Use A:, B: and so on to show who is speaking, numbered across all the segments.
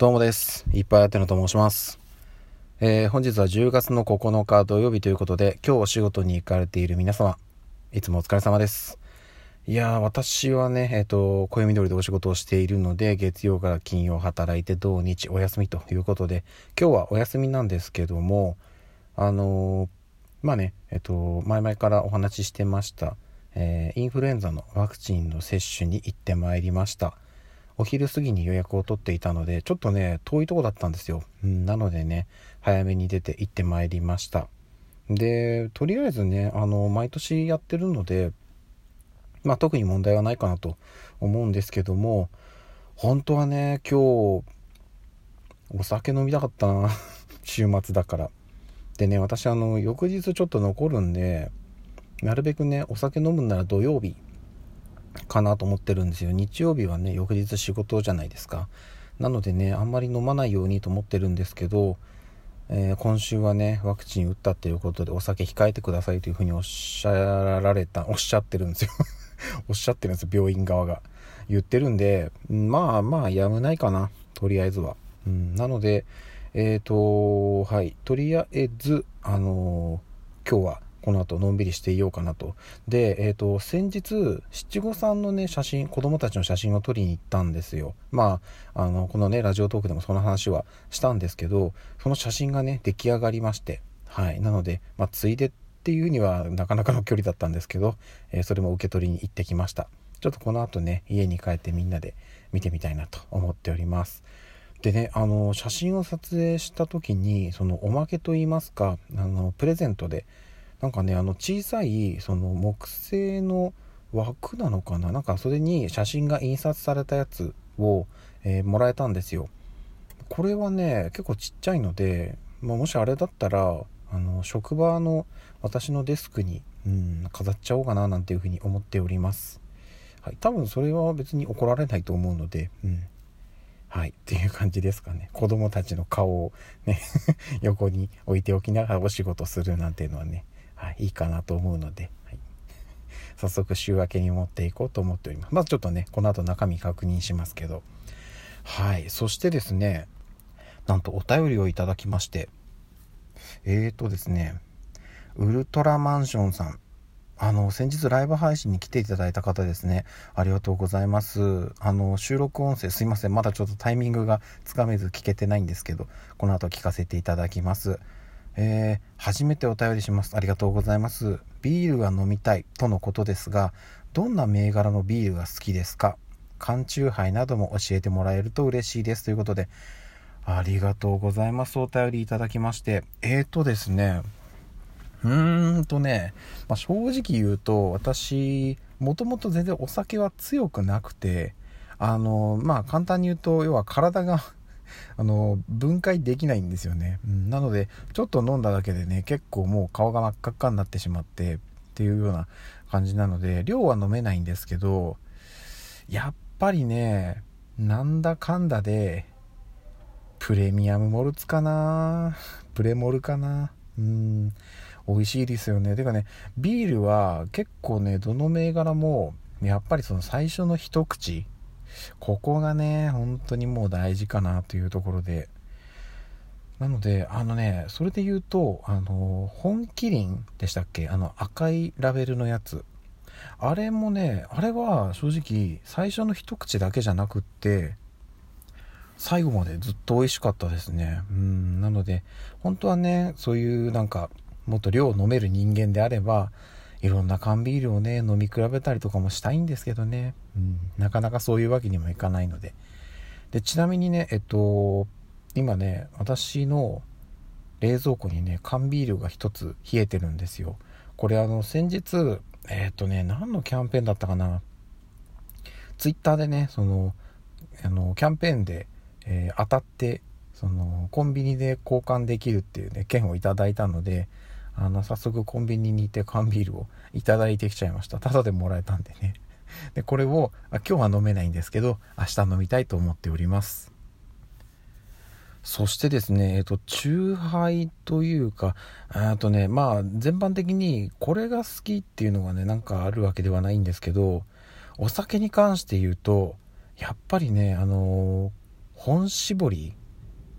A: どうもです。いっぱいあてのと申します。えー、本日は10月の9日土曜日ということで、今日お仕事に行かれている皆様、いつもお疲れ様です。いやー、私はね、えっ、ー、と、暦通りでお仕事をしているので、月曜から金曜働いて土日お休みということで、今日はお休みなんですけども、あのー、まあね、えっ、と、前々からお話ししてました、えインフルエンザのワクチンの接種に行ってまいりました。お昼過ぎに予約を取っていたので、ちょっとね、遠いとこだったんですよ。うん、なのでね、早めに出て行ってまいりました。で、とりあえずね、あの、毎年やってるので、まあ特に問題はないかなと思うんですけども、本当はね、今日、お酒飲みたかったな。週末だから。でね、私あの、翌日ちょっと残るんで、なるべくね、お酒飲むんなら土曜日かなと思ってるんですよ。日曜日はね翌日仕事じゃないですか。なのでねあんまり飲まないようにと思ってるんですけど、えー、今週はねワクチン打ったっていうことでお酒控えてくださいというふうにおっしゃられたおっしゃってるんですよ。おっしゃってるんですよ病院側が。言ってるんでまあまあやむないかなとりあえずは、うん、なのでえっ、ー、とはいとりあえずあのー、今日はこの後のんびりしていようかなと。で、えっ、ー、と、先日、七五三のね、写真、子供たちの写真を撮りに行ったんですよ。まあ、あの、このね、ラジオトークでもその話はしたんですけど、その写真がね、出来上がりまして、はい。なので、まあ、ついでっていうにはなかなかの距離だったんですけど、えー、それも受け取りに行ってきました。ちょっとこの後ね、家に帰ってみんなで見てみたいなと思っております。でね、あの、写真を撮影した時に、そのおまけといいますか、あの、プレゼントで、なんかねあの小さいその木製の枠なのかな？なんかそれに写真が印刷されたやつを、えー、もらえたんですよこれはね結構ちっちゃいので、まあ、もしあれだったらあの職場の私のデスクに、うん、飾っちゃおうかななんていうふうに思っておりますはい多分それは別に怒られないと思うのでうんはい。っていう感じですかね。子供たちの顔をね 横に置いておきながらお仕事するなんていうのはね、はい、いいかなと思うので、はい、早速週明けに持っていこうと思っております。まずちょっとね、この後中身確認しますけど。はい。そしてですね、なんとお便りをいただきまして、えーとですね、ウルトラマンションさん。あの、先日ライブ配信に来ていただいた方ですね。ありがとうございます。あの、収録音声すいません。まだちょっとタイミングがつかめず聞けてないんですけど、この後聞かせていただきます。えー、初めてお便りします。ありがとうございます。ビールが飲みたいとのことですが、どんな銘柄のビールが好きですか？缶チューハイなども教えてもらえると嬉しいです。ということで、ありがとうございます。お便りいただきまして。えーとですね、うーんとね、まあ、正直言うと、私、もともと全然お酒は強くなくて、あの、まあ簡単に言うと、要は体があの、分解できないんですよね。うん、なので、ちょっと飲んだだけでね、結構もう顔が真っ赤っかになってしまって、っていうような感じなので、量は飲めないんですけど、やっぱりね、なんだかんだで、プレミアムモルツかなプレモルかなうん、美味しいですよね。てかね、ビールは結構ね、どの銘柄も、やっぱりその最初の一口、ここがね、本当にもう大事かなというところで。なので、あのね、それで言うと、あの、本麒麟でしたっけ？あの赤いラベルのやつ。あれもね、あれは正直最初の一口だけじゃなくって、最後までずっと美味しかったですね。うん、なので、本当はね、そういうなんか、もっと量を飲める人間であれば、いろんな缶ビールをね、飲み比べたりとかもしたいんですけどね。うん、なかなかそういうわけにもいかないので。で、ちなみにね、えっと、今ね、私の冷蔵庫にね、缶ビールが一つ冷えてるんですよ。これあの、先日、えっとね、何のキャンペーンだったかな。ツイッターでね、その、あの、キャンペーンで、えー、当たって、その、コンビニで交換できるっていうね、券をいただいたので、あの、早速コンビニに行って缶ビールをいただいてきちゃいました。タダでもらえたんでね。で、これを、今日は飲めないんですけど、明日飲みたいと思っております。そしてですね、えっと、酎ハイというか、あとね、まあ、全般的にこれが好きっていうのがね、なんかあるわけではないんですけど、お酒に関して言うと、やっぱりね、あのー、本搾り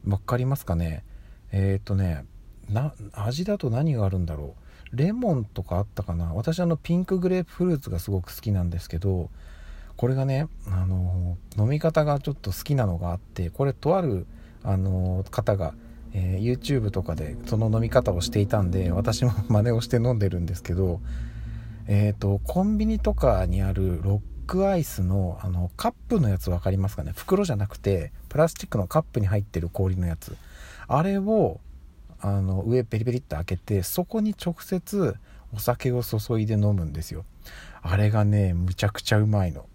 A: わかりますかねえっ、とねな味だと何があるんだろう？レモンとかあったかな？私あのピンクグレープフルーツがすごく好きなんですけどこれがねあの飲み方がちょっと好きなのがあってこれとあるあの方が、えー、YouTube とかでその飲み方をしていたんで私も 真似をして飲んでるんですけどえっ、ー、とコンビニとかにあるロックアイスのあのカップのやつ分かりますかね？袋じゃなくてプラスチックのカップに入ってる氷のやつ。あれをあの上ペリペリって開けてそこに直接お酒を注いで飲むんですよ。あれがねむちゃくちゃうまいの。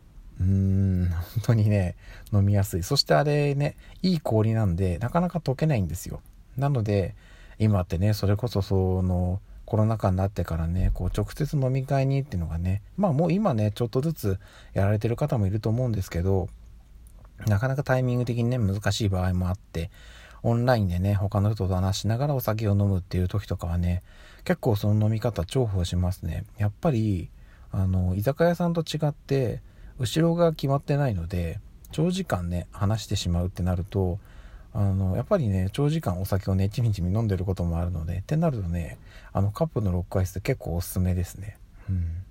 A: うーん本当にね飲みやすい。そしてあれねいい氷なんでなかなか溶けないんですよ。なので今ってねそれこそそのコロナ禍になってからねこう直接飲み会にっていうのがねまあもう今ねちょっとずつやられてる方もいると思うんですけどなかなかタイミング的にね難しい場合もあってオンラインでね他の人と話しながらお酒を飲むっていう時とかはね結構その飲み方重宝しますね。やっぱりあの居酒屋さんと違って後ろが決まってないので長時間ね話してしまうってなるとあのやっぱりね長時間お酒をねちみちみ飲んでることもあるのでってなるとねあのカップのロックアイス結構おすすめですね。うん。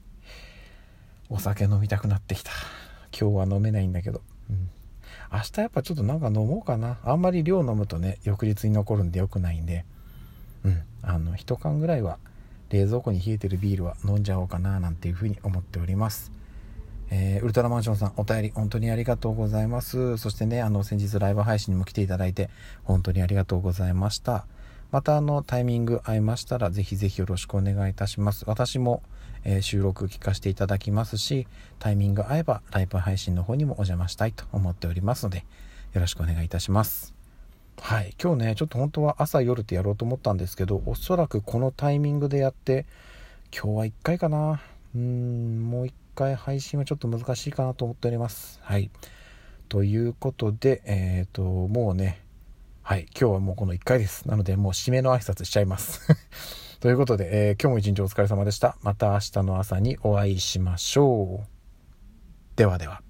A: お酒飲みたくなってきた。今日は飲めないんだけど、うん、明日やっぱちょっとなんか飲もうかなあんまり量飲むとね翌日に残るんで良くないんでうんあの1缶ぐらいは冷蔵庫に冷えてるビールは飲んじゃおうかななんていうふうに思っておりますえー、ウルトラマンションさん、お便り本当にありがとうございます。そしてね、あの、先日ライブ配信にも来ていただいて、本当にありがとうございました。また、あの、タイミング合いましたら、ぜひぜひよろしくお願いいたします。私も、えー、収録聞かせていただきますし、タイミング合えば、ライブ配信の方にもお邪魔したいと思っておりますので、よろしくお願いいたします。はい、今日ね、ちょっと本当は朝夜ってやろうと思ったんですけど、おそらくこのタイミングでやって、今日は1回かな。うーん、もう1回配信はちょっと難しいかなと思っております。はい。ということで、えっ、ー、と、もうね、はい、今日はもうこの1回です。なので、もう締めの挨拶しちゃいます。ということで、えー、今日も一日お疲れ様でした。また明日の朝にお会いしましょう。ではでは。